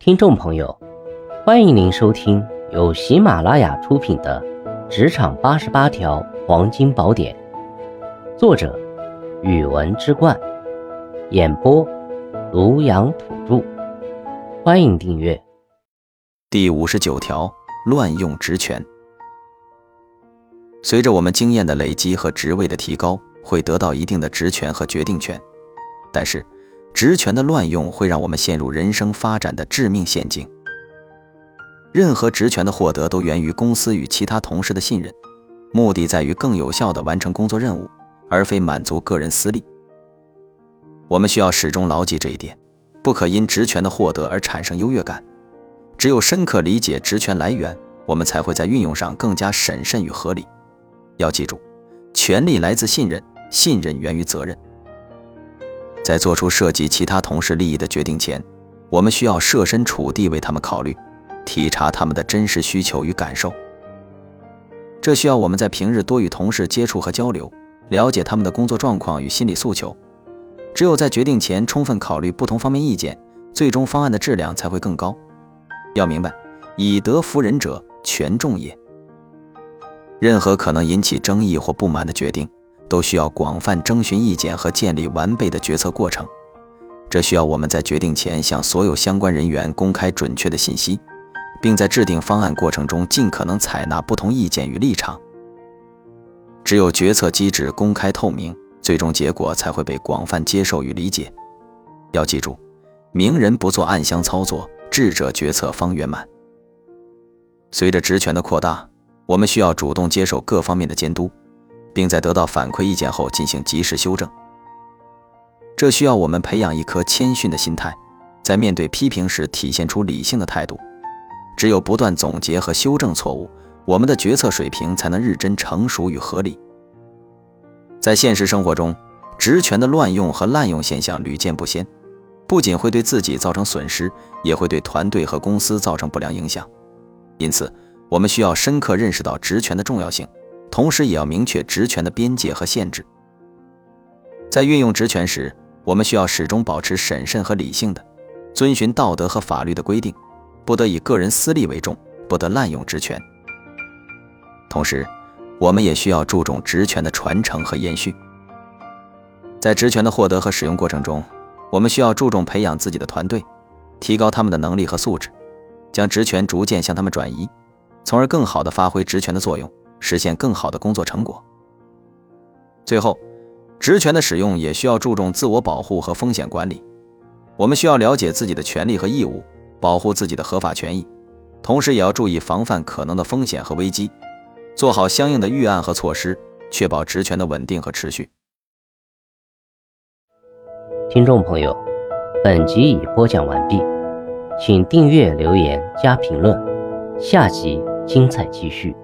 听众朋友，欢迎您收听由喜马拉雅出品的《职场八十八条黄金宝典》，作者：语文之冠，演播：庐阳土著。欢迎订阅。第五十九条：乱用职权。随着我们经验的累积和职位的提高，会得到一定的职权和决定权，但是。职权的乱用会让我们陷入人生发展的致命陷阱。任何职权的获得都源于公司与其他同事的信任，目的在于更有效地完成工作任务，而非满足个人私利。我们需要始终牢记这一点，不可因职权的获得而产生优越感。只有深刻理解职权来源，我们才会在运用上更加审慎与合理。要记住，权力来自信任，信任源于责任。在做出涉及其他同事利益的决定前，我们需要设身处地为他们考虑，体察他们的真实需求与感受。这需要我们在平日多与同事接触和交流，了解他们的工作状况与心理诉求。只有在决定前充分考虑不同方面意见，最终方案的质量才会更高。要明白，以德服人者，权重也。任何可能引起争议或不满的决定。都需要广泛征询意见和建立完备的决策过程，这需要我们在决定前向所有相关人员公开准确的信息，并在制定方案过程中尽可能采纳不同意见与立场。只有决策机制公开透明，最终结果才会被广泛接受与理解。要记住，明人不做暗箱操作，智者决策方圆满。随着职权的扩大，我们需要主动接受各方面的监督。并在得到反馈意见后进行及时修正。这需要我们培养一颗谦逊的心态，在面对批评时体现出理性的态度。只有不断总结和修正错误，我们的决策水平才能日臻成熟与合理。在现实生活中，职权的乱用和滥用现象屡见不鲜，不仅会对自己造成损失，也会对团队和公司造成不良影响。因此，我们需要深刻认识到职权的重要性。同时，也要明确职权的边界和限制。在运用职权时，我们需要始终保持审慎和理性的，遵循道德和法律的规定，不得以个人私利为重，不得滥用职权。同时，我们也需要注重职权的传承和延续。在职权的获得和使用过程中，我们需要注重培养自己的团队，提高他们的能力和素质，将职权逐渐向他们转移，从而更好地发挥职权的作用。实现更好的工作成果。最后，职权的使用也需要注重自我保护和风险管理。我们需要了解自己的权利和义务，保护自己的合法权益，同时也要注意防范可能的风险和危机，做好相应的预案和措施，确保职权的稳定和持续。听众朋友，本集已播讲完毕，请订阅、留言、加评论，下集精彩继续。